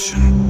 action.